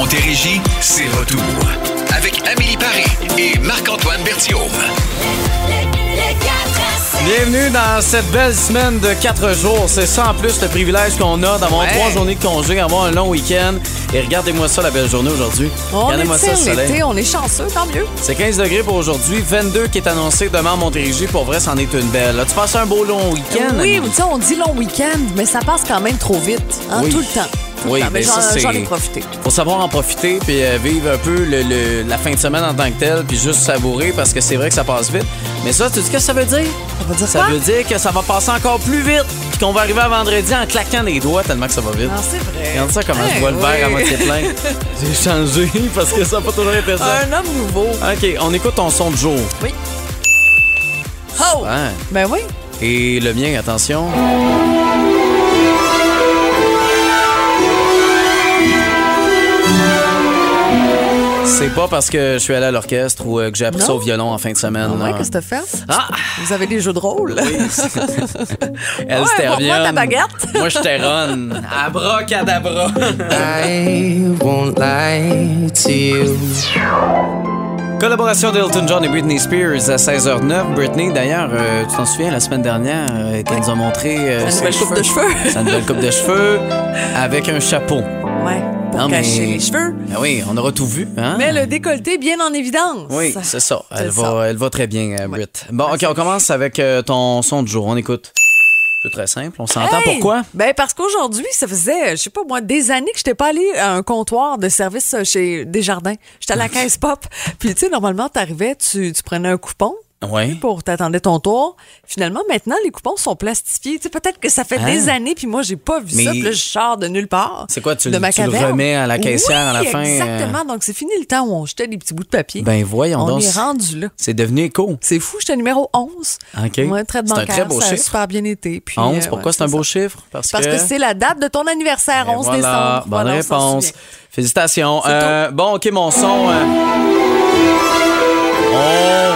Montérégie, c'est retour. Avec Amélie Paris et Marc-Antoine Berthiaume. Bienvenue dans cette belle semaine de 4 jours. C'est ça en plus le privilège qu'on a d'avoir Ouais. trois journées de congé, avoir un long week-end. Et regardez-moi ça, la belle journée aujourd'hui. On Regardez-moi ça, soleil. on est chanceux, tant mieux. C'est 15 degrés pour aujourd'hui, 22 qui est annoncé demain à Montérégie. Pour vrai, c'en est une belle. As-tu passé un beau long week-end? Oui, tu on dit long week-end, mais ça passe quand même trop vite, hein, Oui. tout le temps. Oui, mais ça, j'en ai profité. Faut savoir en profiter puis euh, vivre un peu le- le- la fin de semaine en tant que telle puis juste savourer parce que c'est vrai que ça passe vite. Mais ça, tu dis ce que ça veut dire? Ça veut dire Ça quoi? veut dire que ça va passer encore plus vite puis qu'on va arriver à vendredi en claquant des doigts tellement que ça va vite. Non, c'est vrai. Regarde ça comment je Hey, vois le verre à moitié plein. J'ai changé parce que ça n'a pas toujours été ça. Un homme nouveau. OK, on écoute ton son de jour. Oui. Oh! Hein? Ben oui. Et le mien, attention. C'est pas parce que je suis allé à l'orchestre ou euh, que j'ai appris ça au violon en fin de semaine. Ah ouais, qu'est-ce que t'as fait? Ah! Vous avez des jeux de rôle? Elle, Ouais, pour moi, ta baguette? Moi, j'étais Ron. Abracadabra. I won't lie to you. Collaboration d'Elton John et Britney Spears à 16h09. Britney, d'ailleurs, euh, tu t'en souviens, la semaine dernière, euh, qu'elle nous a montré euh, Sa ses nouvelle coupe de cheveux. Sa nouvelle coupe de cheveux avec un chapeau. Ouais, pour Non, mais- cacher les cheveux. Ah oui, on aura tout vu. Hein? Mais le décolleté bien en évidence. Oui, c'est ça. Elle va, ça. elle va très bien, euh, Brit. Bon, OK, on commence avec euh, ton son du jour. On écoute. C'est très simple. On s'entend Hey! pourquoi? Ben parce qu'aujourd'hui, ça faisait, je sais pas moi, des années que je n'étais pas allée à un comptoir de service euh, chez Desjardins. J'étais à la caisse pop. Puis tu sais, normalement, t'arrivais, tu, tu prenais un coupon Oui. pour t'attendais ton tour. Finalement, maintenant, les coupons sont plastifiés. Tu sais, peut-être que ça fait des années, puis moi, j'ai pas vu Mais- ça. Puis là, je sors de nulle part. C'est quoi, tu de le- ma tu le remets à la caissière à la fin, euh? Exactement. Donc, c'est fini le temps où on jetait des petits bouts de papier. Ben voyons on donc. est rendu là. C'est devenu éco. C'est fou, j'étais numéro 11. OK. Ouais, traite C'est un bancaire, très beau ça a chiffre. super bien été. Puis, 11, euh, pourquoi ouais, c'est un beau ça. chiffre? Parce, Parce que, c'est la date de ton anniversaire, Et 11 voilà, décembre. Bonne Voilà, réponse. Félicitations. Euh, bon, OK, mon son.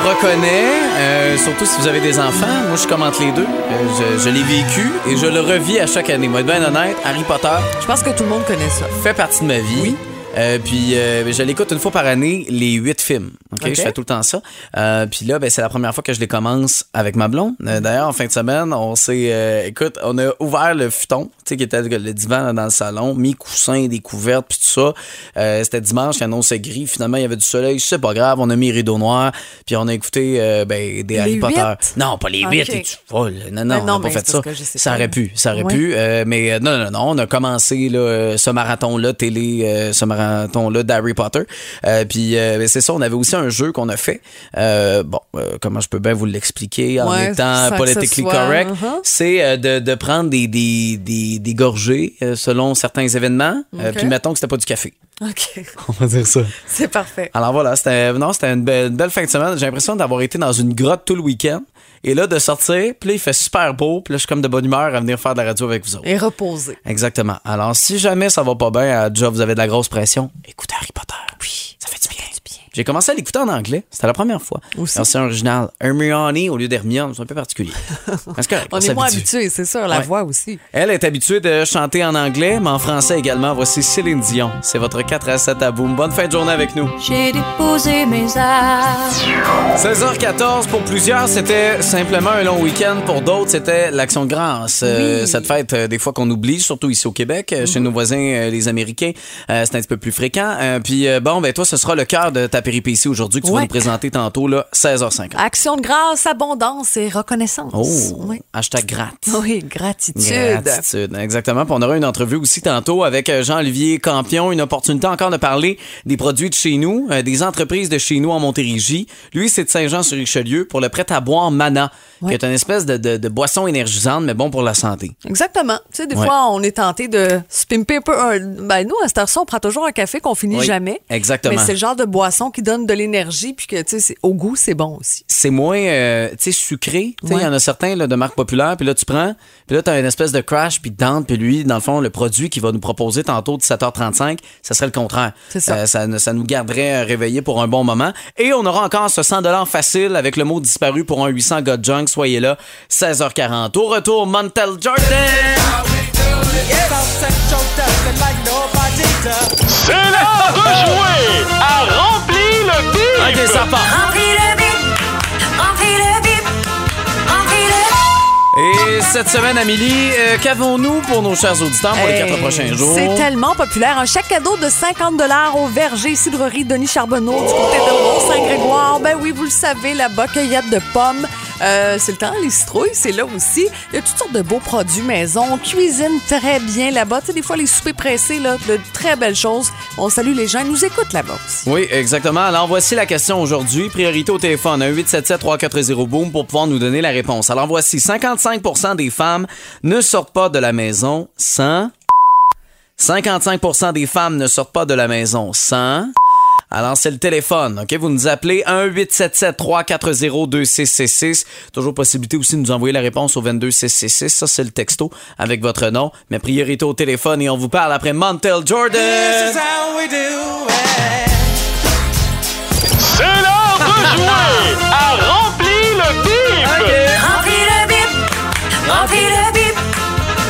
On reconnaît, euh, surtout si vous avez des enfants. Moi, je commente les deux. Euh, je je l'ai vécu et je le revis à chaque année. Moi, être bien honnête, Harry Potter Je pense que tout le monde connaît ça. fait partie de ma vie. Euh, puis euh, je l'écoute une fois par année, les huit films. Je fais tout le temps ça. Euh, puis là, ben, c'est la première fois que je les commence avec ma blonde. Euh, D'ailleurs, en fin de semaine, on s'est... écoute, on a ouvert le futon, tu sais, qui était le divan là, dans le salon, mis coussins, des couvertes, puis tout ça. C'était dimanche, il annonçait gris. Finalement, il y avait du soleil. C'est pas grave, on a mis rideau noir. Puis on a écouté ben, des Harry Potter. Non, pas les huit. es-tu folle? Non, non, non, on n'a pas fait ça. Ça aurait pu, ça aurait pu. Mais non, non, non, on a commencé là, ce marathon-là, télé, euh, ce marathon-là d'Harry Potter. Euh, puis euh, ben, c'est ça, on avait aussi un jeu qu'on a fait. Euh, bon, euh, comment je peux bien vous l'expliquer en Ouais, étant soit- correct, Uh-huh. c'est euh, de, de prendre des, des, des, des gorgées euh, selon certains événements. Euh, puis mettons que c'était pas du café. OK. On va dire ça. C'est parfait. Alors voilà, c'était non, c'était une belle, une belle fin de semaine. J'ai l'impression d'avoir été dans une grotte tout le week-end. Et là, de sortir, puis là, il fait super beau, puis là, je suis comme de bonne humeur à venir faire de la radio avec vous autres. Et reposer. Exactement. Alors, si jamais ça va pas bien, déjà vous avez de la grosse pression, écoutez Harry Potter. Oui, ça fait du bien. J'ai commencé à l'écouter en anglais. C'était la première fois. Aussi. Version originale. Hermione au lieu d'Hermione. C'est un peu particulier. C'est correct, On est moins habitués, c'est sûr, la Ouais. voix aussi. Elle est habituée de chanter en anglais, mais en français également. Voici Céline Dion. C'est votre 4 à 7 à boum. Bonne fin de journée avec nous. J'ai déposé mes armes. 16h14 pour plusieurs, c'était simplement un long week-end. Pour d'autres, c'était l'Action de grâce. Euh, cette fête, euh, des fois qu'on oublie, surtout ici au Québec, euh, chez nos voisins les Américains, c'est un petit peu plus fréquent. Puis bon, ben toi, ce sera le cœur de ta péripétie aujourd'hui que tu vas Ouais. nous présenter tantôt, là, 16h50. Action de grâce, abondance et reconnaissance. Oh, Oui. hashtag gratte. Oui, gratitude. Gratitude, exactement. Puis on aura une entrevue aussi tantôt avec euh, Jean-Olivier Campion, une opportunité encore de parler des produits de chez nous, euh, des entreprises de chez nous en Montérégie. Lui, c'est de Saint-Jean-sur-Richelieu pour le prêt-à-boire Mana, qui est une espèce de, de- de boisson énergisante, mais bon pour la santé. Exactement. Tu sais, des Ouais. fois, on est tenté de se pimper un peu. Ben, nous, à cette heure-ci, on prend toujours un café qu'on finit Oui, jamais. exactement. Mais c'est le genre de boisson qui donne de l'énergie, puis que, tu sais, au goût, c'est bon aussi. C'est moins, euh, tu sais, sucré. Tu sais, Il y en a certains là, de marque populaire, puis là, tu prends, puis là, tu as une espèce de crash, puis dente, puis lui, dans le fond, le produit qu'il va nous proposer tantôt, 17h35, ça serait le contraire. C'est ça. Euh, ça, ça nous garderait euh, réveillés pour un bon moment. Et on aura encore ce 100 facile avec le mot disparu pour un 800 God Junk. Soyez là, 16h40. Au retour, Montel Jordan! C'est l'heure de jouer à le bip! OK, ça part. Remplis le bip, remplis le bip, remplis le Et cette semaine, Amélie, euh, qu'avons-nous pour nos chers auditeurs pour les quatre prochains jours? C'est tellement populaire. Un chèque cadeau de 50 au verger cidrerie Denis Charbonneau du côté de Mont-Saint-Grégoire. Ben oui, vous le savez, là-bas, cueillette de pommes. Euh, c'est le temps, les citrouilles, c'est là aussi. Il y a toutes sortes de beaux produits maison. On cuisine très bien là-bas. Tu sais, des fois, les soupers pressés, là, de très belles choses. On salue les gens. Ils nous écoutent là-bas. Oui, exactement. Alors, voici la question aujourd'hui. Priorité au téléphone, 1-877-340-BOOM pour pouvoir nous donner la réponse. Alors, voici 55% des femmes ne sortent pas de la maison sans... 55% des femmes ne sortent pas de la maison sans... Alors, c'est le téléphone, OK? Vous nous appelez 1-877-340-2666. Toujours possibilité aussi de nous envoyer la réponse au 22666. Ça, c'est le texto avec votre nom. Mais priorité au téléphone et on vous parle après Montel Jordan. C'est l'heure de jouer à Remplis le bip! Remplis le bip, remplis le bip,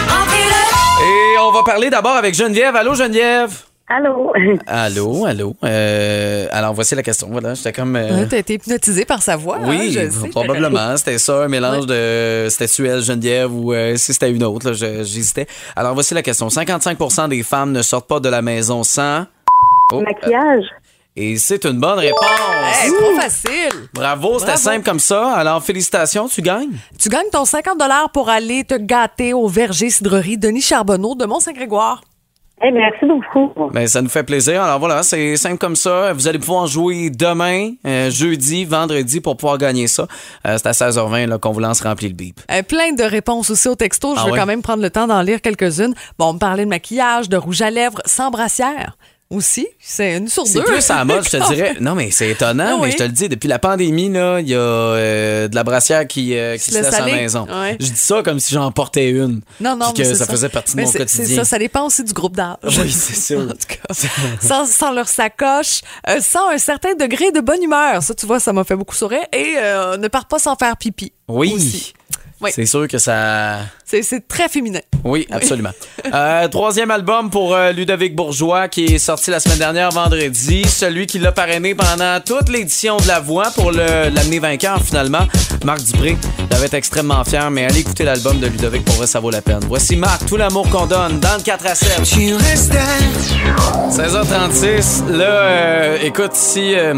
remplis le Et on va parler d'abord avec Geneviève. Allô, Geneviève? Allô? Allô, allô? Euh, alors, voici la question. Voilà, j'étais comme. euh, Ouais, T'as été hypnotisé par sa voix. hein, oui, je sais. probablement. C'était ça, un mélange de. C'était Suel, Geneviève ou euh, si c'était une autre. J'hésitais. Alors, voici la question. 55% des femmes ne sortent pas de la maison sans. Oh, Maquillage? euh, et c'est une bonne réponse. Hey, trop facile. Bravo, c'était simple comme ça. Alors, félicitations, tu gagnes? Tu gagnes ton 50 pour aller te gâter au verger cidrerie Denis Charbonneau de Mont-Saint-Grégoire. Merci beaucoup. Ben, ça nous fait plaisir. Alors voilà, c'est simple comme ça. Vous allez pouvoir jouer demain, euh, jeudi, vendredi pour pouvoir gagner ça. Euh, c'est à 16h20 là, qu'on vous lance remplir le bip. Euh, plein de réponses aussi au texto. Je Ah veux quand même prendre le temps d'en lire quelques-unes. Bon, on me parlait de maquillage, de rouge à lèvres, sans brassière aussi. C'est une sur C'est deux. plus à la mode, je te dirais. Non, mais c'est étonnant, Ah oui. mais je te le dis, depuis la pandémie, là, il y a euh, de la brassière qui, euh, qui Se se laisse à la maison. Ouais. Je dis ça comme si j'en portais une. Non, non, puis mais que c'est ça, faisait partie de mon c'est- quotidien. C'est ça, ça dépend aussi du groupe d'âge. Oui, c'est sûr. En tout cas, sans, sans leur sacoche, euh, sans un certain degré de bonne humeur. Ça, tu vois, ça m'a fait beaucoup sourire. Et euh, ne part pas sans faire pipi. Oui. Aussi. Oui. C'est sûr que ça. C'est c'est très féminin. Oui, absolument. Euh, troisième album pour euh, Ludovic Bourgeois qui est sorti la semaine dernière vendredi. Celui qui l'a parrainé pendant toute l'édition de La Voix pour le- l'amener vainqueur finalement. Marc Dupré. J'avais été extrêmement fier, mais allez écouter l'album de Ludovic pour vrai, ça vaut la peine. Voici Marc, tout l'amour qu'on donne dans le 4 à 7. 16h36. Là, euh, écoute, si, euh,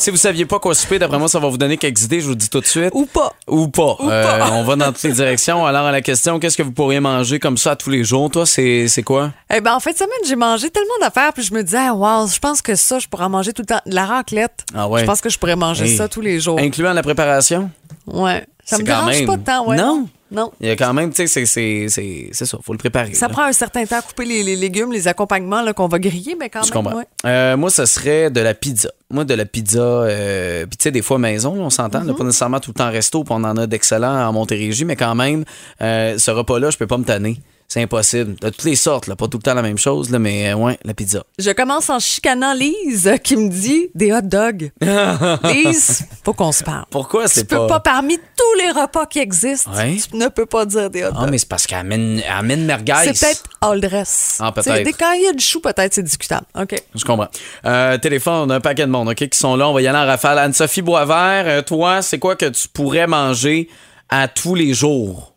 si vous saviez pas quoi souper, d'après moi, ça va vous donner quelques idées, je vous le dis tout de suite. Ou pas. Ou pas. Ou Euh, pas. on va dans toutes les directions. Alors, à la question, qu'est-ce que vous pourriez manger comme ça tous les jours? Toi, c'est quoi? Eh ben, en fin de semaine, j'ai mangé tellement d'affaires, puis je me disais, wow, je pense que ça, je pourrais en manger tout le temps. De la raclette. Ah ouais. Je pense que je pourrais manger Hey. ça tous les jours. Incluant la préparation? Ouais. Ça me dérange même- pas tant, ouais. Non. Non. Il y a quand même, tu sais, c'est- ça, faut le préparer. Ça là. prend un certain temps à couper les, les légumes, les accompagnements qu'on va griller, mais quand Je même. comprends. ouais. Euh, moi, ce serait de la pizza. Moi, de la pizza, euh, puis tu sais, des fois maison, là, on s'entend, là, pas nécessairement tout le temps resto, puis on en a d'excellents en Montérégie, mais quand même, euh, ce repas-là, je peux pas me tanner. C'est impossible. De toutes les sortes, là, pas tout le temps la même chose, là, mais euh, ouais, la pizza. Je commence en chicanant Lise euh, qui me dit des hot dogs. Lise, faut qu'on se parle. Pourquoi Tu c'est peux pas... pas, parmi tous les repas qui existent, Ouais. tu ne peux pas dire des hot Ah, dogs. mais c'est parce qu'elle amène, merguez. c'est peut-être all dress. Ah, peut-être. Tu quand il y a du chou, peut-être c'est discutable. OK. Je comprends. Euh, téléphone, on a un paquet de monde, OK, qui sont là. On va y aller en rafale. Anne-Sophie Boisvert, euh, toi, c'est quoi que tu pourrais manger à tous les jours?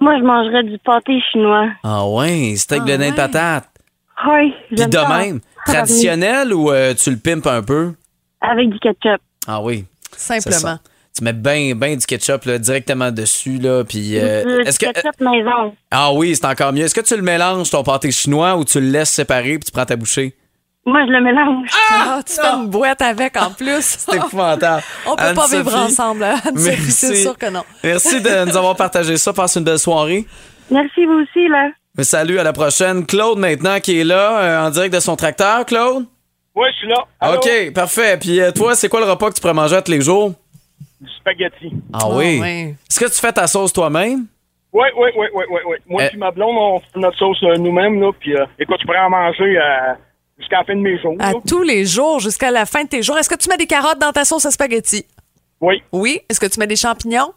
Moi, je mangerais du pâté chinois. Ah ouais, steak Ah de nain de ouais. patate. Oui, Puis de ça. même, traditionnel ou euh, tu le pimpes un peu? Avec du ketchup. Ah oui. c'est Simplement. Tu mets bien ben du ketchup là, directement dessus. Là, puis, euh, du est-ce que, ketchup maison. ah oui, c'est encore mieux. Est-ce que tu le mélanges, ton pâté chinois, ou tu le laisses séparer puis tu prends ta bouchée? Moi, je le mélange. Ah, tu fais une boîte avec en plus. C'est épouvantable. On peut pas vivre ensemble. Anne-Sophie, c'est merci. sûr que non. Merci de nous avoir partagé ça. Passe une belle soirée. Merci, vous aussi, là. Mais Salut, à la prochaine. Claude, maintenant, qui est là, euh, en direct de son tracteur. Claude? Oui, je suis là. Allô? OK, parfait. Puis euh, toi, c'est quoi le repas que tu pourrais manger à tous les jours? Du spaghetti. Ah oui? Ah. Est-ce que tu fais ta sauce toi-même? Oui, oui, oui, oui, oui, oui. Moi Euh. et ma blonde, on fait notre sauce euh, nous-mêmes, là. Puis, euh, écoute, je pourrais en manger euh, jusqu'à la fin de mes jours. À là. tous les jours, jusqu'à la fin de tes jours. Est-ce que tu mets des carottes dans ta sauce à spaghetti? Oui. Oui? Est-ce que tu mets des champignons?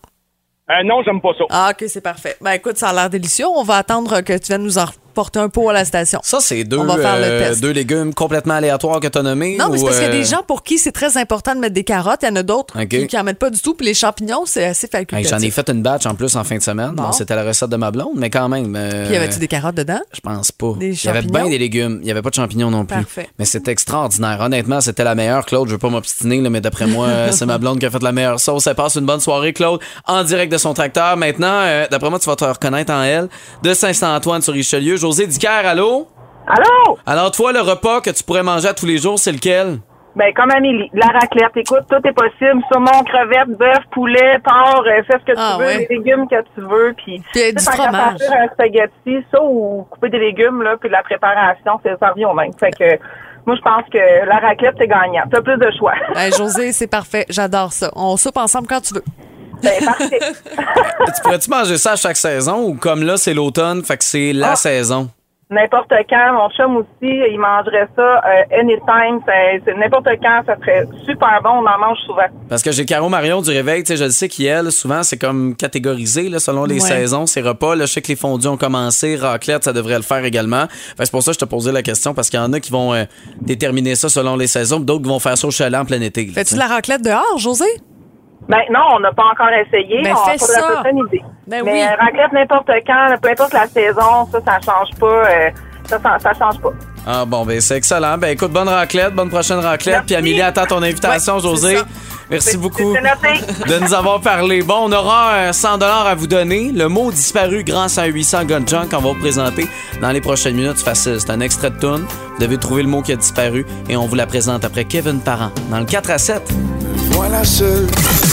Euh, non, j'aime pas ça. Ah, OK, c'est parfait. Ben écoute, ça a l'air délicieux. On va attendre que tu viennes nous en porter un pot à la station. Ça, c'est deux, euh, deux légumes complètement aléatoires que tu as nommés. Non, mais c'est parce qu'il y a euh, des gens pour qui c'est très important de mettre des carottes. Il y en a d'autres qui, qui en mettent pas du tout. Puis les champignons, c'est assez hey, facultatif. J'en ai fait une batch en plus en fin de semaine. Bon. C'était la recette de ma blonde, mais quand même. euh, Puis y avait-tu des carottes dedans? Je pense pas. Des Il y avait bien des légumes. Il y avait pas de champignons non plus. Parfait. Mais c'était extraordinaire. Honnêtement, c'était la meilleure. Claude, je veux pas m'obstiner, mais d'après moi, euh, c'est ma blonde qui a fait la meilleure sauce. Elle passe une bonne soirée, Claude, en direct de son tracteur. Maintenant, euh, d'après moi, tu vas te reconnaître en elle. De Saint-Antoine sur Richelieu. José Dicker, allô? Allô? Alors, toi, le repas que tu pourrais manger à tous les jours, c'est lequel? Ben, comme Amélie, la raclette. Écoute, tout est possible. Saumon, crevettes, bœuf, poulet, porc, euh, fais ce que Ah, tu veux, ouais. les légumes que tu veux. Puis, Puis, euh, tu du fromage. faire un spaghetti, ça, ou couper des légumes, là, puis de la préparation, c'est ça revient au même. Fait que, moi, je pense que la raclette, c'est gagnant. T'as plus de choix. Hey, José, c'est parfait. J'adore ça. On soupe ensemble quand tu veux. Ben, parfait. tu pourrais-tu manger ça à chaque saison ou comme là, c'est l'automne, fait que c'est la Ah. saison? N'importe quand, mon chum aussi, il mangerait ça euh, anytime. C'est- c'est N'importe quand, ça serait super bon. On en mange souvent. Parce que j'ai Caro Marion du Réveil, tu sais, je le sais qu'elle, souvent, c'est comme catégorisé là, selon les Ouais. saisons, ses repas. Là, je sais que les fondus ont commencé, raclette, ça devrait le faire également. C'est pour ça que je te posais la question, parce qu'il y en a qui vont euh, déterminer ça selon les saisons, puis d'autres qui vont faire ça au chalet en plein été. Fais-tu tu de la raclette dehors, José? Ben non, on n'a pas encore essayé. Ben, on fais a pas idée. Ben Mais oui. euh, raclette n'importe quand, peu importe la saison, ça, ça change pas. euh, ça, ça, ça change pas. Ah bon, ben c'est excellent. Ben écoute, bonne raclette, bonne prochaine raclette. Merci. Puis Amélie attend ton invitation, Ouais, José. Merci beaucoup de nous avoir parlé. Bon, on aura euh, 100 dollars à vous donner. Le mot disparu grâce à un 800 Gun Junk qu'on va vous présenter dans les prochaines minutes. C'est facile, c'est un extrait de tune. Vous devez trouver le mot qui a disparu et on vous la présente après Kevin Parent dans le 4 à 7.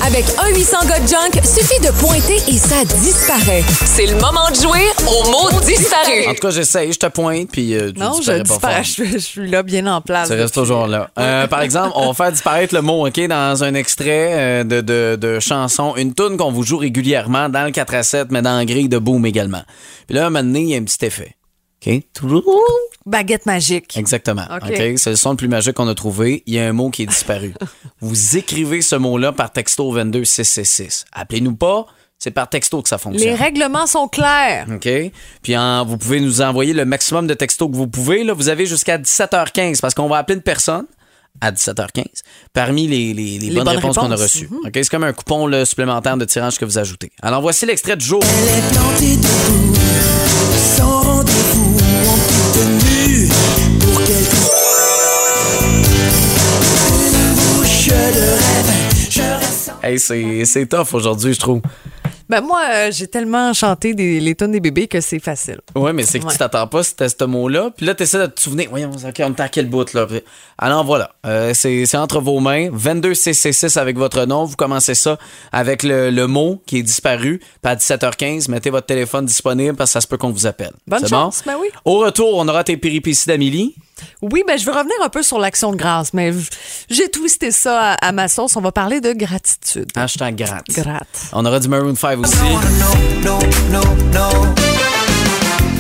Avec un 800 gars junk, suffit de pointer et ça disparaît. C'est le moment de jouer au mot disparu. En tout cas, j'essaye, je te pointe puis euh, tu Non, je disparais pas disparais. fort. Je, suis- je suis là, bien en place. Tu restes toujours là. Euh, par exemple, on va faire disparaître le mot, OK, dans un extrait euh, de, de, de chanson, une tune qu'on vous joue régulièrement dans le 4 à 7, mais dans la grille de Boom également. Puis là, un moment donné, il y a un petit effet. OK? Baguette magique. Exactement. OK. C'est le son le plus magique qu'on a trouvé. Il y a un mot qui est disparu. vous écrivez ce mot-là par texto au 22666. Appelez-nous pas, c'est par texto que ça fonctionne. Les règlements sont clairs. OK? Puis en- vous pouvez nous envoyer le maximum de textos que vous pouvez. Là, vous avez jusqu'à 17h15 parce qu'on va appeler une personne à 17h15 parmi les, les- les bonnes, bonnes réponses qu'on a reçues. OK? C'est comme un coupon là, supplémentaire de tirage que vous ajoutez. Alors voici l'extrait du jour sans rendez-vous, on peut tenir. Hey, c'est tough aujourd'hui, je trouve. Ben moi, euh, j'ai tellement chanté des, les tonnes des bébés que c'est facile. Ouais, mais c'est que Ouais. tu t'attends pas c'était ce mot-là. Puis là, tu essaies de te souvenir. Voyons, OK, on à quel bout, là? Puis- Alors voilà, Euh, c'est entre vos mains. 22CC6 avec votre nom. Vous commencez ça avec le, le mot qui est disparu. Puis à 17h15, mettez votre téléphone disponible parce que ça se peut qu'on vous appelle. Bonne chance, bon? ben oui. Au retour, on aura tes péripéties d'Amélie. Oui, ben je veux revenir un peu sur l'action de grâce, mais v- j'ai twisté ça à, à ma sauce. On va parler de gratitude. Hashtag gratte. Gratte. On aura du Maroon 5 aussi.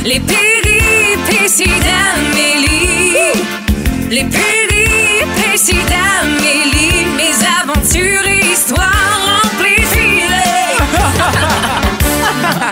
Les péripéties d'Amélie. Les péripéties d'Amélie. Mes aventures et histoires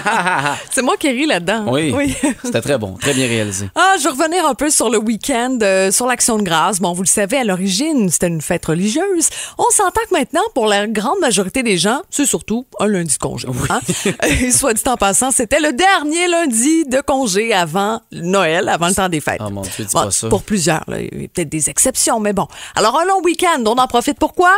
C'est moi qui ris là-dedans. Oui, c'était très bon, très bien réalisé. Ah, je vais revenir un peu sur le week-end, euh, sur l'Action de grâce. Bon, vous le savez, à l'origine, c'était une fête religieuse. On s'entend que maintenant, pour la grande majorité des gens, c'est surtout un lundi de congé. hein? Et soit dit en passant, c'était le dernier lundi de congé avant Noël, avant le temps des fêtes. Oh mon Dieu, dis Bon, pas ça. Pour plusieurs, là. il y a peut-être des exceptions, mais bon. Alors, un long week-end, on en profite pourquoi?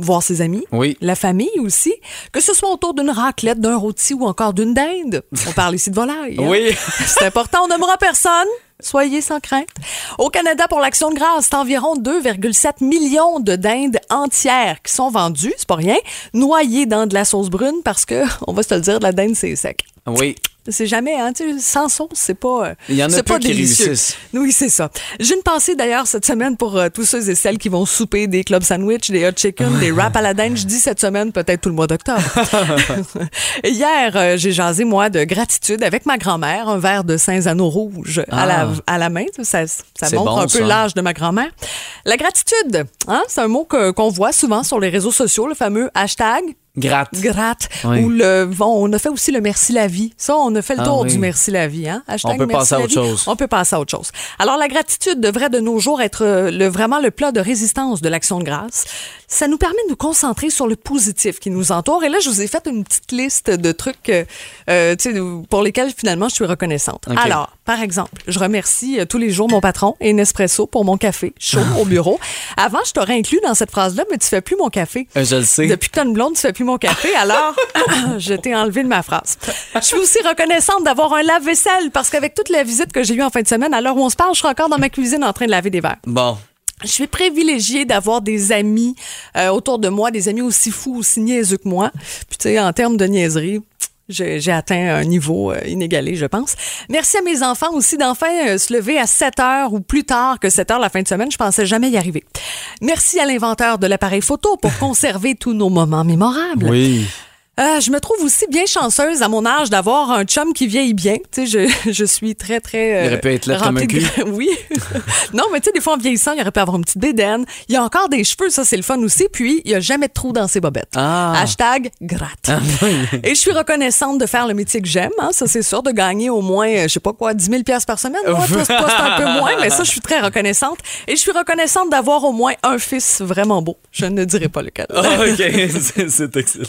Voir ses amis, Oui. la famille aussi, que ce soit autour d'une raclette, d'un rôti ou encore d'une dinde. On parle ici de volaille. hein? Oui. C'est important, on nommera personne. Soyez sans crainte. Au Canada, pour l'Action de grâce, c'est environ 2,7 millions de dindes entières qui sont vendues, c'est pas rien, noyées dans de la sauce brune parce que, on va se le dire, de la dinde, c'est sec. Oui. C'est jamais, hein, tu sais, sans sauce, c'est pas. euh, Il y en a pas qui délicieux. réussissent. Oui, c'est ça. J'ai une pensée d'ailleurs cette semaine pour euh, tous ceux et celles qui vont souper des club sandwich, des hot chicken, des wraps à la dinde. Je dis cette semaine, peut-être tout le mois d'octobre. Hier, euh, j'ai jasé, moi, de gratitude avec ma grand-mère, un verre de Saint-Zano rouge à, la, Ah. à la main. Ça, ça montre bon, un peu l'âge de ma grand-mère. La gratitude, hein, c'est un mot qu'on voit souvent sur les réseaux sociaux, le fameux hashtag Gratte. Gratte. Oui. Ou le, bon, on a fait aussi le merci la vie. Ça, on a fait le Ah tour oui. du merci la vie. Hein? Hashtag On peut merci passer à autre vie. chose. On peut passer à autre chose. Alors, la gratitude devrait de nos jours être euh, le, vraiment le plat de résistance de l'action de grâce. Ça nous permet de nous concentrer sur le positif qui nous entoure. Et là, je vous ai fait une petite liste de trucs euh, euh, pour lesquels finalement je suis reconnaissante. Alors, par exemple, je remercie euh, tous les jours mon patron et Nespresso pour mon café chaud au bureau. Avant, je t'aurais inclus dans cette phrase-là, mais tu fais plus mon café. Euh, je le sais. Depuis que t'as une blonde, tu fais plus mon café, alors je t'ai enlevé de ma phrase. Je suis aussi reconnaissante d'avoir un lave-vaisselle parce qu'avec toute la visite que j'ai eue en fin de semaine, à l'heure où on se parle, je suis encore dans ma cuisine en train de laver des verres. Bon. Je suis privilégiée d'avoir des amis euh, autour de moi, des amis aussi fous, aussi niaiseux que moi. Puis tu sais, en termes de niaiserie, j'ai atteint un niveau euh, inégalé, je pense. Merci à mes enfants aussi d'enfin euh, se lever à 7 heures ou plus tard que 7 heures la fin de semaine. Je pensais jamais y arriver. Merci à l'inventeur de l'appareil photo pour conserver tous nos moments mémorables. Oui. Euh, je me trouve aussi bien chanceuse à mon âge d'avoir un chum qui vieillit bien. Tu sais, je, je suis très, très. euh, Il aurait pu être laid comme un cul. Oui. non, mais tu sais, des fois, en vieillissant, il aurait pu avoir une petite bédaine. Il y a encore des cheveux, ça, c'est le fun aussi. Puis, il n'y a jamais de trou dans ses bobettes. Ah. Hashtag gratte. Et je suis reconnaissante de faire le métier que j'aime, hein, ça, c'est sûr, de gagner au moins, euh, je sais pas quoi, 10 000 par semaine. Moi, toi, c'est un peu moins, mais ça, je suis très reconnaissante. Et je suis reconnaissante d'avoir au moins un fils vraiment beau. Je ne dirai pas lequel. Ah, OK, c'est- excellent.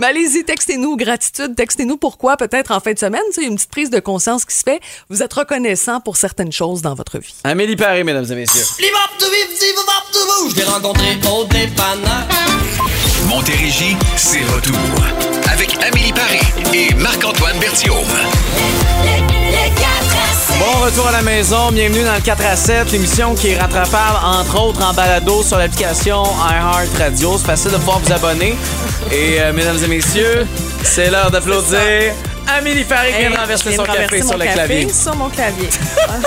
Ben, allez-y, textez-nous gratitude, textez-nous pourquoi peut-être en fin de semaine, il y a une petite prise de conscience qui se fait. Vous êtes reconnaissant pour certaines choses dans votre vie. Amélie Paré, mesdames et messieurs. Je l'ai rencontré au dépanneur. Montérégie, c'est retour. Avec Amélie Paré et Marc-Antoine Berthiaume. Bon retour à la maison, bienvenue dans le 4 à 7, l'émission qui est rattrapable entre autres en balado sur l'application iHeart Radio. C'est facile de pouvoir vous abonner. Et euh, mesdames et messieurs, c'est l'heure d'applaudir Amélie qui vient de renverser son café sur le clavier. Sur mon clavier.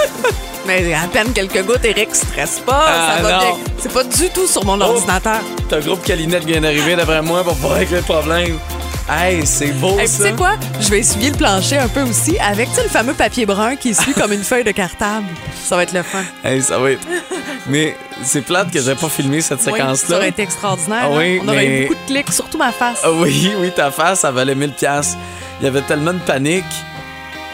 Mais à peine quelques gouttes, Eric, stresse pas, Ah, ça va non. Oh. bien. C'est pas du tout sur mon ordinateur. T'as un groupe Calinette qui vient d'arriver d'après moi pour pouvoir régler le problème. Hey, c'est beau puis, tu sais quoi? Je vais essuyer le plancher un peu aussi avec le fameux papier brun qui essuie comme une feuille de cartable. Ça va être le fun. Hey, ça va être. Mais c'est plate que j'ai pas filmé cette Oui, ça séquence-là. aurait été extraordinaire. Ah hein? oui, On aurait eu beaucoup de clics, surtout ma face. Ah oui, oui, ta face, ça valait 1000 pièces. Il y avait tellement de panique.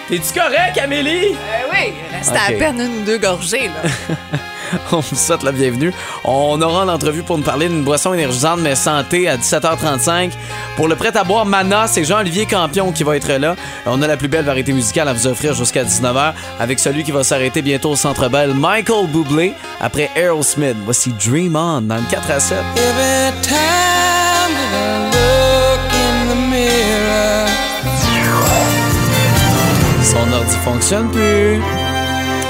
T'es-tu correct, Amélie? Euh, oui, il restait Ok. à peine une ou deux gorgées. Là. On vous souhaite la bienvenue. On aura l'entrevue pour nous parler d'une boisson énergisante mais santé à 17h35. Pour le prêt à boire Mana, c'est Jean-Olivier Campion qui va être là. On a la plus belle variété musicale à vous offrir jusqu'à 19h avec celui qui va s'arrêter bientôt au Centre Bell, Michael Bublé, après Aerosmith. Voici Dream On dans le 4 à 7. Every time that I look in the mirror. Son ordi fonctionne plus.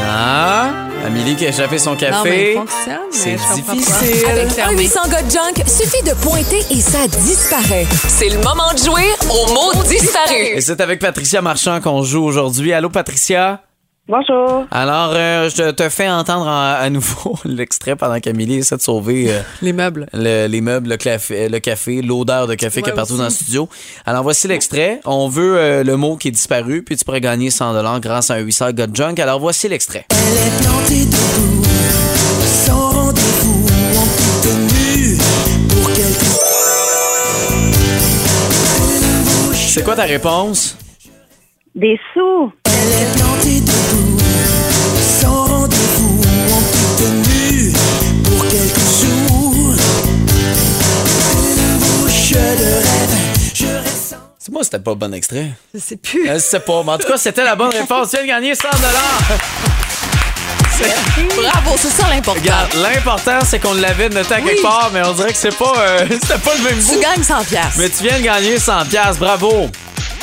Ah, Amélie qui a échappé son café. il fonctionne, mais C'est difficile. Avec. 1 800 gars de junk, suffit de pointer et ça disparaît. C'est le moment de jouer au mot disparu. Et c'est avec Patricia Marchand qu'on joue aujourd'hui. Allô, Patricia? Bonjour. Alors, euh, je te fais entendre en- à nouveau l'extrait pendant qu'Amélie essaie de sauver euh, Les meubles. le- les meubles, le café, le café, l'odeur de café qui est partout aussi. dans le studio. Alors, voici l'extrait. On veut euh, le mot qui est disparu, puis tu pourrais gagner 100 grâce à un 800 Got Junk. Alors, voici l'extrait. Elle est plantée debout, sans rendez-vous, en toute tenue, pour quelque C'est quoi ta réponse? Des sous. Elle est plantée debout, sans rendez-vous, en toute tenue, pour quelques jours. Une bouche de rêve, je ressens. C'est moi, c'était pas le bon extrait. Je sais plus. Euh, c'est pas. Mais en tout cas, c'était la bonne réponse. Tu viens de gagner 100 Bravo, c'est ça l'important. Regarde, l'important, c'est qu'on l'avait noté à quelque Oui. part, mais on dirait que c'est pas, euh, c'était pas le même Tu bout. gagnes 100 piastres. Mais tu viens de gagner 100 pièces, bravo.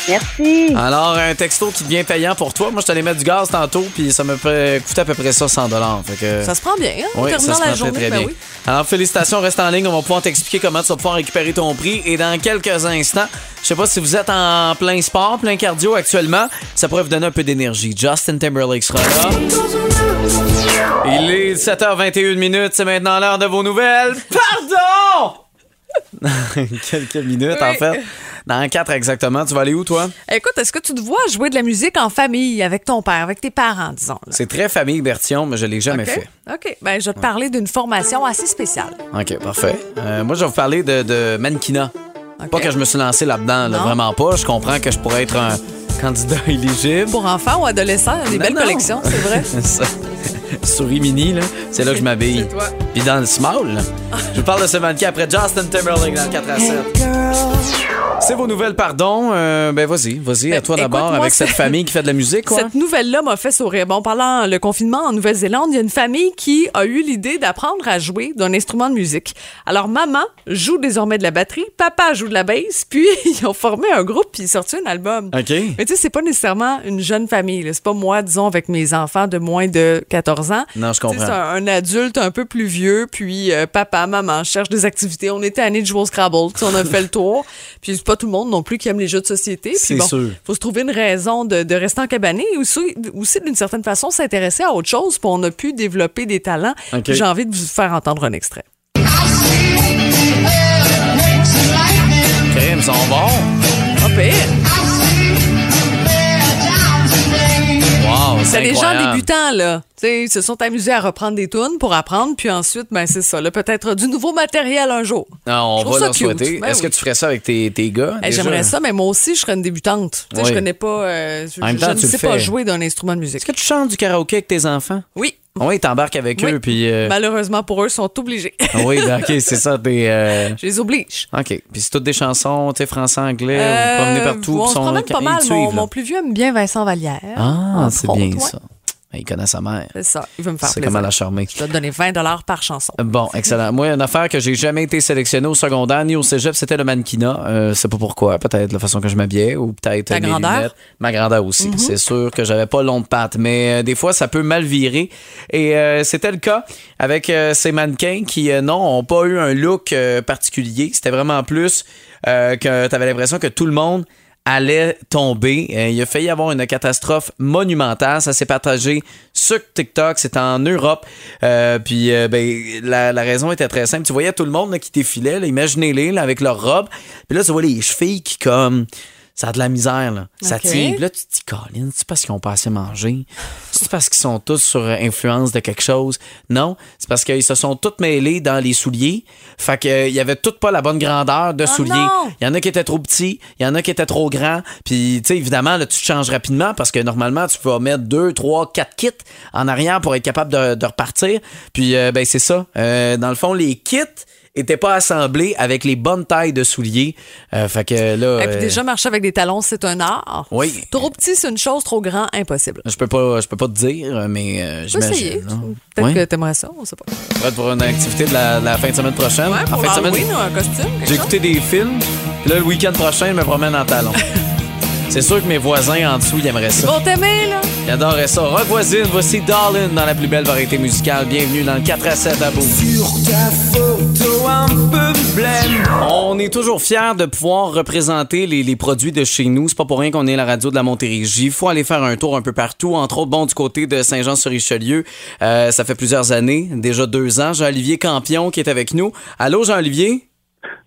Merci. Alors, un texto qui devient payant pour toi. Moi, je t'allais mettre du gaz tantôt, puis ça me fait coûter à peu près ça 100 Fait que... Ça se prend bien, hein? En Oui, ça se la prend très, journée, très ben bien. oui. Alors, félicitations, reste en ligne. On va pouvoir t'expliquer comment tu vas pouvoir récupérer ton prix. Et dans quelques instants, je sais pas si vous êtes en plein sport, plein cardio actuellement, ça pourrait vous donner un peu d'énergie. Justin Timberlake sera là. Il est 7h21 minutes. C'est maintenant l'heure de vos nouvelles. Pardon! quelques minutes, en fait. Dans 4 exactement. Tu vas aller où, toi? Écoute, est-ce que tu te vois jouer de la musique en famille avec ton père, avec tes parents, disons? C'est très famille Bertillon, mais je l'ai jamais fait. OK. Ben, je vais te parler d'une formation assez spéciale. OK, parfait. Euh, moi, je vais vous parler de, de mannequinat. Pas que je me suis lancé là-dedans, là, vraiment pas. Je comprends que je pourrais être un candidat éligible. Pour enfants ou adolescents, des Ben belles non. collections, c'est vrai. Souris mini, là, c'est là que je m'habille. Puis dans le small, là. je vous parle de ce mannequin après Justin Timberlake dans le 4 à 7. C'est vos nouvelles, pardon. Euh, ben vas-y, vas-y, Ben, à toi d'abord, avec cette famille qui fait de la musique, quoi. Cette nouvelle-là m'a fait sourire. Bon, pendant le confinement en Nouvelle-Zélande, il y a une famille qui a eu l'idée d'apprendre à jouer d'un instrument de musique. Alors, maman joue désormais de la batterie, papa joue de la basse, puis ils ont formé un groupe puis sorti un album. OK. Mais tu sais, c'est pas nécessairement une jeune famille. là. C'est pas moi, disons, avec mes enfants de moins de 14 ans. Non, je Tu sais, comprends. C'est un, adulte un peu plus vieux, puis euh, papa, maman cherchent des activités. On était année de jouer au Scrabble, on a fait le tour. Puis c'est pas tout le monde non plus qui aime les jeux de société. C'est bon, sûr. faut se trouver une raison de, de rester encabané et aussi, aussi d'une certaine façon s'intéresser à autre chose. Puis on a pu développer des talents. J'ai envie de vous faire entendre un extrait. Crème, ils sont bons. Pas pire. C'est les gens débutants, là. Tu sais, ils se sont amusés à reprendre des tunes pour apprendre, puis ensuite, ben c'est ça, là, peut-être du nouveau matériel un jour. Non, Je on trouve va ça leur cute. souhaiter. Ben Est-ce oui. que tu ferais ça avec tes, tes gars? J'aimerais ça, mais moi aussi, je serais une débutante. Tu sais, Oui. Je connais pas. euh, je En même je ne sais pas jouer d'un instrument de musique. Est-ce que tu chantes du karaoké avec tes enfants? Oui. Oui, t'embarques avec Oui. eux, puis... euh, Malheureusement pour eux, ils sont obligés. oui, ben, OK, c'est ça, des... euh, je les oblige. OK. Puis c'est toutes des chansons, tu sais, français, anglais, vous Euh, promenez partout, on se sont promène pas mal. Mon, suivent, mon plus vieux aime bien Vincent Vallière. Ah, c'est bien ouais. ça. Il connaît sa mère. C'est ça. Il veut me faire C'est plaisir. comment la charmer. Je dois te donner 20 par chanson. Bon, excellent. Moi, une affaire que j'ai jamais été sélectionné au secondaire ni au cégep, c'était le mannequinat. Euh, c'est pas pourquoi. Peut-être la façon que je m'habillais ou peut-être Ta mes grandeur? Mm-hmm. lunettes. Ma grandeur aussi. C'est sûr que j'avais pas long de pattes, mais euh, des fois, ça peut mal virer. Et euh, c'était le cas avec euh, ces mannequins qui, euh, non, ont pas eu un look euh, particulier. C'était vraiment plus euh, que tu avais l'impression que tout le monde allait tomber. Euh, il a failli y avoir une catastrophe monumentale. Ça s'est partagé sur TikTok. C'était en Europe. Euh, puis euh, ben, la, raison était très simple. Tu voyais tout le monde qui défilait. Imaginez-les avec leur robe. Puis là, tu vois les chevilles qui comme... Ça a de la misère, là. Ça tient. Puis là, tu te dis, Colin, c'est parce qu'ils ont pas assez mangé? C'est parce qu'ils sont tous sur euh, influence de quelque chose? Non, c'est parce qu'ils se sont tous mêlés dans les souliers. Fait qu'il y avait toutes pas la bonne grandeur de Oh souliers. Il y en a qui étaient trop petits, il y en a qui étaient trop grands. Puis, tu sais, évidemment, là, tu te changes rapidement parce que normalement, tu peux mettre deux, trois, quatre kits en arrière pour être capable de, de repartir. Puis, euh, ben, c'est ça. Euh, dans le fond, les kits étaient pas assemblés avec les bonnes tailles de souliers. Euh, fait que là. Et puis euh, déjà, marcher avec des talons, c'est un art. Oui. Trop petit, c'est une chose, trop grand, impossible. Je peux pas, je peux pas te dire, mais euh, j'imagine. Peut-être Ouais. que t'aimerais ça, on sait pas. Prête pour une activité de la, fin de semaine prochaine? Ouais, en pour fin de semaine, Halloween ou un costume, j'ai écouté des films. Puis là, le week-end prochain, je me promène en talons. C'est sûr que mes voisins en dessous, ils aimeraient Ils ça. vont t'aimer, là. Ils adoraient ça. Rock voisine, voici Darlin dans la plus belle variété musicale. Bienvenue dans le 4 à 7 à Beau. Sur ta photo un peu blême. On est toujours fiers de pouvoir représenter les, les produits de chez nous. C'est pas pour rien qu'on est la radio de la Montérégie. Il faut aller faire un tour un peu partout. Entre autres, bon, du côté de Saint-Jean-sur-Richelieu. Euh, ça fait plusieurs années, déjà deux ans. Jean-Olivier Campion qui est avec nous. Allô, Jean-Olivier?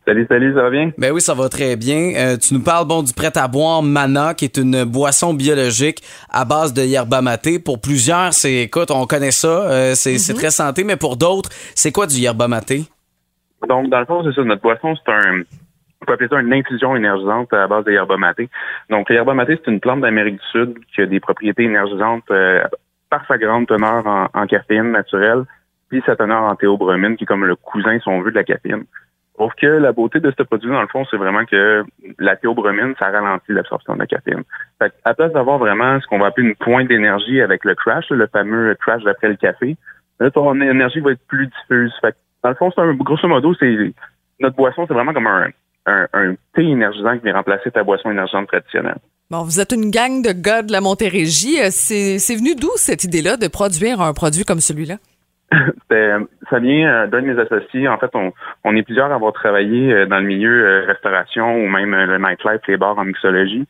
Salut, salut, ça va bien? Ben oui, ça va très bien. Euh, tu nous parles bon du prêt à boire Mana, qui est une boisson biologique à base de yerba maté. Pour plusieurs, c'est écoute, on connaît ça, euh, c'est c'est très santé, mais pour d'autres, c'est quoi du yerba maté? Donc, dans le fond, c'est ça, notre boisson, c'est un, on peut appeler ça une infusion énergisante à base de yerba maté. Donc, le yerba maté, c'est une plante d'Amérique du Sud qui a des propriétés énergisantes euh, par sa grande teneur en, en caféine naturelle, puis sa teneur en théobromine, qui est comme le cousin, si on veut, de la caféine. Sauf que la beauté de ce produit, dans le fond, c'est vraiment que la théobromine, ça ralentit l'absorption de la caféine. Fait à place d'avoir vraiment ce qu'on va appeler une pointe d'énergie avec le crash, le fameux crash d'après le café, là, ton énergie va être plus diffuse. Fait dans le fond, c'est un, grosso modo, c'est notre boisson, c'est vraiment comme un, un, un thé énergisant qui vient remplacer ta boisson énergisante traditionnelle. Bon, vous êtes une gang de gars de la Montérégie. Euh, c'est venu d'où cette idée-là de produire un produit comme celui-là? C'était- ça vient euh, d'un de mes associés. En fait, on, on est plusieurs à avoir travaillé euh, dans le milieu euh, restauration ou même le nightlife, les bars en mixologie.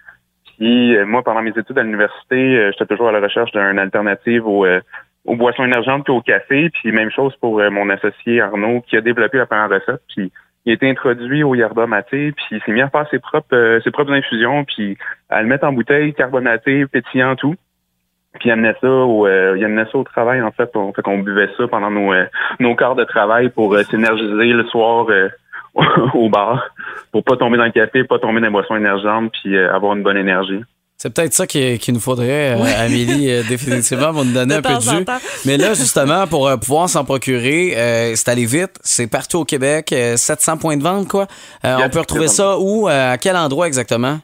Puis moi, pendant mes études à l'université, j'étais toujours à la recherche d'une alternative aux, aux boissons énergentes puis au café. Puis même chose pour euh, mon associé Arnaud qui a développé la première recette. Puis il a été introduit au yerba maté, puis il s'est mis à faire ses propres euh, ses propres infusions, puis à le mettre en bouteille, carbonaté, pétillant, tout. Puis il amenait ça au, euh, il amenait ça au travail en fait. On fait qu'on buvait ça pendant nos euh, nos quarts de travail pour euh, s'énergiser le soir euh, au bar pour pas tomber dans le café, pas tomber dans les boissons énergisantes, puis euh, avoir une bonne énergie. C'est peut-être ça qu'il qu'il nous faudrait, euh. Amélie, euh, définitivement, va nous donner De un peu de jus. Mais là, justement, pour euh, pouvoir s'en procurer, euh, c'est allé vite. C'est partout au Québec, euh, 700 points de vente, quoi. Euh, on peut retrouver ça où? euh, à quel endroit exactement?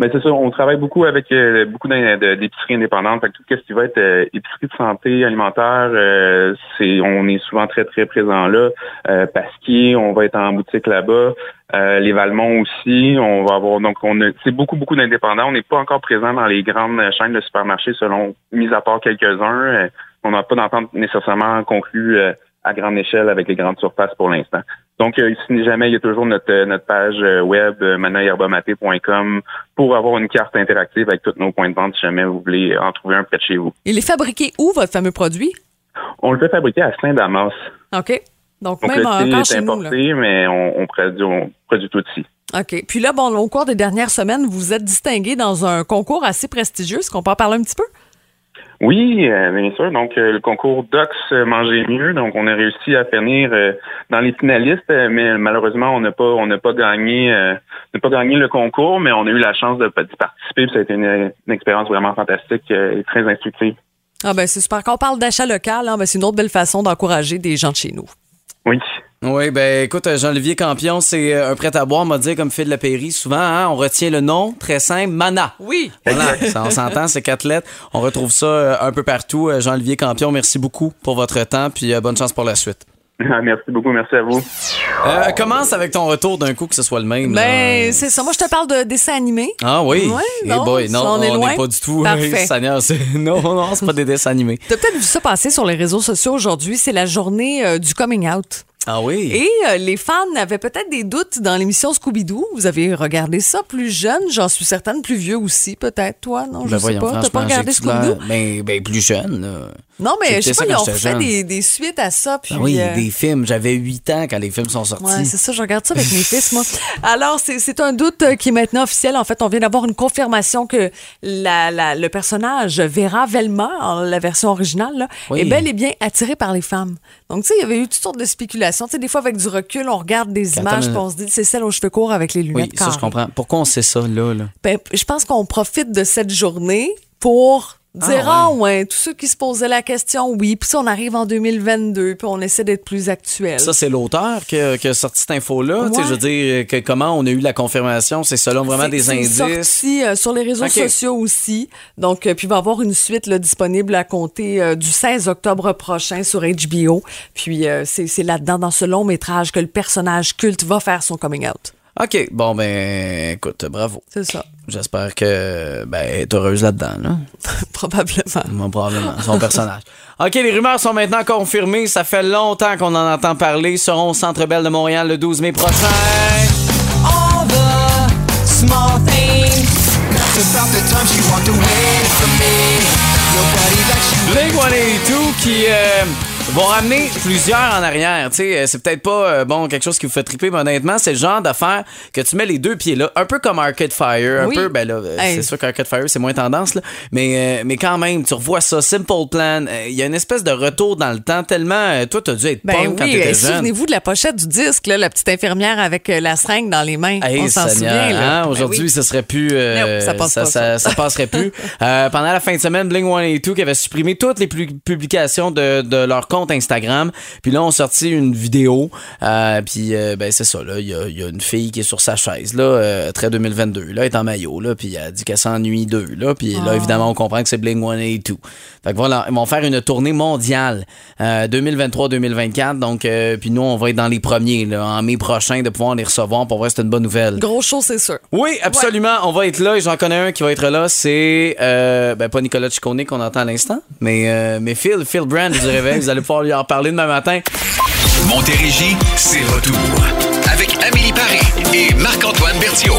Mais c'est ça, on travaille beaucoup avec euh, beaucoup d'épiceries indépendantes. Fait que tout ce qui va être euh, épicerie de santé alimentaire, euh, c'est on est souvent très très présent là. Euh, Pasquier, on va être en boutique là-bas. Euh, les Valmont aussi, on va avoir donc on c'est beaucoup beaucoup d'indépendants. On n'est pas encore présent dans les grandes chaînes de supermarchés selon mis à part quelques-uns. Euh, on n'a pas d'entente nécessairement conclue euh, à grande échelle avec les grandes surfaces pour l'instant. Donc, euh, si jamais, il y a toujours notre, euh, notre page euh, web, euh, manaherbomaté.com, pour avoir une carte interactive avec tous nos points de vente si jamais vous voulez en trouver un près de chez vous. Il est fabriqué où, votre fameux produit? On le fait fabriquer à Saint-Damas. OK. Donc, Donc, même le est chez nous. Là. importé, mais on, on, produit, on produit tout ici. OK. Puis là, bon, au cours des dernières semaines, vous vous êtes distingué dans un concours assez prestigieux. Est-ce qu'on peut en parler un petit peu? Oui, euh, bien sûr. Donc, euh, le concours Dox euh, Manger mieux. Donc, on a réussi à finir dans les finalistes, mais malheureusement, on n'a pas, on n'a pas gagné, euh, n'a pas gagné le concours, mais on a eu la chance de, d'y participer. puis ça a été une, une expérience vraiment fantastique et très instructive. Ah ben c'est super. Quand on parle d'achat local, hein, ben, c'est une autre belle façon d'encourager des gens de chez nous. Oui. Oui, ben écoute, Jean-Olivier Campion, c'est euh, un prêt à boire, m'a dit comme Phil Lapéry. Souvent, hein, on retient le nom, très simple, Mana. Oui. Voilà, ça, on s'entend, c'est quatre lettres. On retrouve ça euh, un peu partout. Euh, Jean-Olivier Campion, merci beaucoup pour votre temps, puis euh, bonne chance pour la suite. merci beaucoup, merci à vous. Euh, commence avec ton retour d'un coup, que ce soit le même. Ben, c'est ça. Moi, je te parle de dessins animés. Ah oui? Ouais, Eh non, boy, non, on est on loin. n'est pas du tout. Parfait. Non, non, c'est pas des dessins animés. T'as peut-être vu ça passer sur les réseaux sociaux aujourd'hui. C'est la journée euh, du coming out. Ah oui? Et euh, les fans avaient peut-être des doutes dans l'émission Scooby-Doo. Vous avez regardé ça plus jeune, j'en suis certaine, plus vieux aussi, peut-être, toi, non? Je Ben sais pas. T'as pas regardé Scooby-Doo? Ben, ben, plus jeune, là. Non, mais je sais pas, ils ont fait des, des suites à ça. Puis, Ah oui, euh, des films. J'avais 8 ans quand les films sont sortis. Ouais, c'est ça, je regarde ça avec mes fils, moi. Alors, c'est un doute euh, qui est maintenant officiel. En fait, on vient d'avoir une confirmation que la, la- le personnage Vera Velma, la version originale, là, Oui. est bel et bien attiré par les femmes. Donc, tu sais, il y avait eu toutes sortes de spéculations. Tu sais, des fois, avec du recul, on regarde des images et on se dit, c'est celle aux cheveux courts avec les lunettes Oui, ça, je comprends. Pourquoi on sait ça, là? là? Ben, je pense qu'on profite de cette journée pour dire Ah, ah ouais. tous ceux qui se posaient la question oui puis ça on arrive en 2022 puis on essaie d'être plus actuel Ça, c'est l'auteur qui a, qui a sorti cette info-là. Ouais. Je veux dire, que comment on a eu la confirmation, c'est selon vraiment des indices. sorti euh, sur les réseaux sociaux aussi. Donc, euh, puis il va y avoir une suite là, disponible à compter euh, du 16 octobre prochain sur HBO. Puis euh, c'est là-dedans, dans ce long métrage, que le personnage culte va faire son coming out. OK. Bon, ben, écoute, bravo. C'est ça. J'espère que, ben, elle est heureuse là-dedans, là. Probablement. Moi, probablement. Son personnage. OK, les rumeurs sont maintenant confirmées. Ça fait longtemps qu'on en entend parler. Seront au Centre Belle de Montréal le 12 mai prochain. All the small things. That's about the time she walked away from me. Nobody likes you. Blink-182 qui euh, vont ramener plusieurs en arrière. Tu sais, euh, c'est peut-être pas euh, bon quelque chose qui vous fait triper, mais honnêtement, c'est le genre d'affaire que tu mets les deux pieds là, un peu comme Arcade Fire, un Oui. peu, ben là, euh, Hey. c'est sûr qu'Arcade Fire c'est moins tendance là, mais euh, mais quand même, tu revois ça, Simple Plan, euh, il y a une espèce de retour dans le temps tellement. euh, toi, t'as dû être Ben punk quand oui, t'étais euh, jeune. souvenez-vous de la pochette du disque, là, la petite infirmière avec euh, la seringue dans les mains. Hey, on s'en souvient. là. hein, Ben Aujourd'hui, oui. ça serait plus. euh, Non, ça passe pas, ça. ça passerait plus. Euh, pendant la fin de semaine, Bling 182 qui avait supprimé toutes les pu- publications de, de leur compte Instagram. Puis là, on sorti une vidéo. Euh, puis euh, ben c'est ça. Là, il y a, il y a une fille qui est sur sa chaise là, euh, très 2022. Là, elle est en maillot là. Puis elle dit qu'elle s'ennuie d'eux. Là, puis Ah. là, évidemment, on comprend que c'est Bling 182. Fait que voilà, ils vont faire une tournée mondiale euh, 2023-2024. Donc, puis nous, on va être dans les premiers là, en mai prochain de pouvoir les recevoir pour voir si c'est une bonne nouvelle. Gros show, c'est sûr. Oui, absolument. On va être là et j'en connais un qui va être là. C'est ben, pas Nicolas Ciccone qu'on entend à l'instant, mais, euh, mais Phil, Phil Brand du réveil. Vous allez pouvoir lui en parler demain matin. Montérégie, c'est retour. Avec Amélie Paris et Marc-Antoine Berthiaume.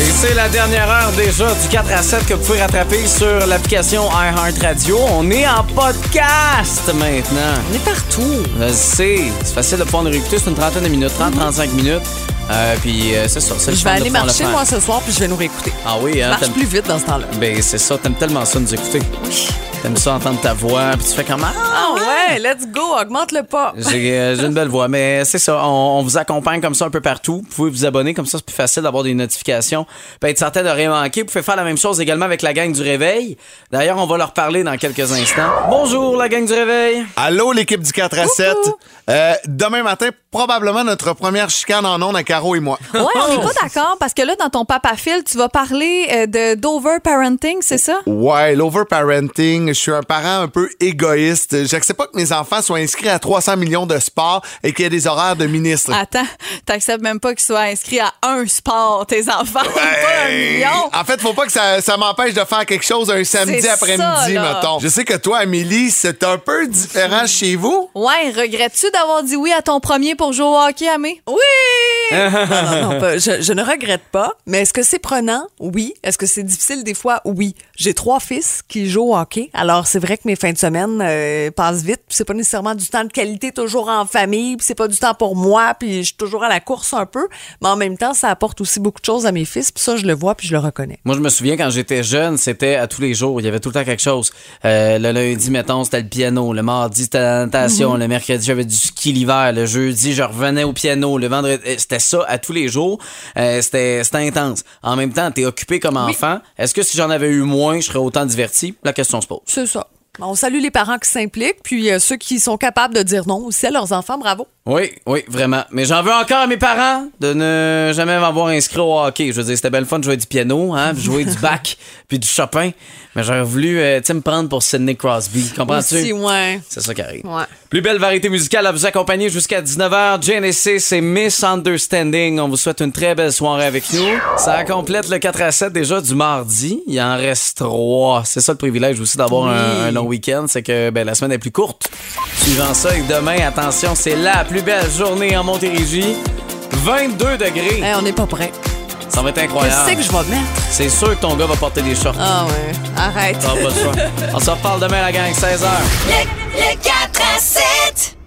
Et c'est la dernière heure déjà du 4 à 7 que vous pouvez rattraper sur l'application iHeartRadio. On est en podcast maintenant. On est partout. Je le sais. C'est facile de pouvoir nous réécouter. C'est une trentaine de minutes, 30-35 minutes. Euh, puis euh, c'est ça. c'est le Je vais aller marcher, moi, ce soir, puis je vais nous réécouter. Ah oui, Je hein? marche plus vite dans ce temps-là. Ben c'est ça. T'aimes tellement ça nous écouter. Oui. T'aimes ça entendre ta voix, puis tu fais comme Ah, Ah ouais, let's go, augmente le pas. J'ai euh, j'ai une belle voix, mais c'est ça. On, on vous accompagne comme ça un peu partout. Vous pouvez vous abonner, comme ça, c'est plus facile d'avoir des notifications. Puis être certain de rien manquer. Vous pouvez faire la même chose également avec la gang du réveil. D'ailleurs, on va leur parler dans quelques instants. Bonjour, la gang du réveil. Allô, l'équipe du 4 à 7. Euh, demain matin, probablement notre première chicane en ondes à Caro et moi. Ouais, on n'est pas d'accord parce que là, dans ton papa Phil, tu vas parler euh, de d'over-parenting, c'est ça? Ouais, l'overparenting, je suis un parent un peu égoïste. J'accepte pas que mes enfants soient inscrits à 300 millions de sports et qu'il y ait des horaires de ministres. Attends, t'acceptes même pas qu'ils soient inscrits à un sport, tes enfants, pas un million. En fait, faut pas que ça, ça m'empêche de faire quelque chose un samedi après-midi, mettons. Je sais que toi, Amélie, c'est un peu différent chez vous. Ouais, regrettes-tu d'avoir dit oui à ton premier pour jouer au hockey, Amé? Oui! non, non, non, pas- je, je ne regrette pas, mais est-ce que c'est prenant? Oui. Est-ce que c'est difficile des fois? Oui. J'ai trois fils qui jouent au hockey, alors c'est vrai que mes fins de semaine euh, passent vite, c'est pas nécessairement du temps de qualité toujours en famille, puis c'est pas du temps pour moi, puis je suis toujours à la course un peu, mais en même temps, ça apporte aussi beaucoup de choses à mes fils, puis ça, je le vois, puis je le reconnais. Moi, je me souviens quand j'étais jeune, c'était à tous les jours. Il y avait tout le temps quelque chose. Euh, le lundi, mettons, c'était le piano. Le mardi, c'était la natation. Mhm. Le mercredi, j'avais du ski l'hiver. Le jeudi, je revenais au piano. Le vendredi, euh, c'était ça à tous les jours. Euh, c'était c'était intense. En même temps, t'es occupé comme enfant. Est-ce que si j'en avais eu moins, je serais autant diverti? La question se pose. C'est ça. On salue les parents qui s'impliquent, puis euh, ceux qui sont capables de dire non aussi à leurs enfants, bravo. Oui, oui, vraiment. Mais j'en veux encore à mes parents de ne jamais m'avoir inscrit au hockey. Je veux dire, c'était belle fun de jouer du piano, hein, puis jouer du bac, puis du Chopin. Mais j'aurais voulu, euh, tu me prendre pour Sidney Crosby. Comprends-tu? Aussi, ouais. C'est ça qui arrive. Ouais. Plus belle variété musicale à vous accompagner jusqu'à 19h. Genesis et Misunderstanding. On vous souhaite une très belle soirée avec nous. Ça complète le 4 à 7 déjà du mardi. Il en reste 3. C'est ça le privilège aussi d'avoir un, un long week-end. C'est que ben, la semaine est plus courte. Suivant ça, et demain, attention, c'est la plus belle journée en Montérégie. 22 degrés. Hey, on n'est pas prêt. Ça va être incroyable. Qu'est-ce que je vais mettre? C'est sûr que ton gars va porter des shorts. Ah ouais, arrête. Ça va pas le choix. On se reparle demain, la gang, 16h. Le, le 4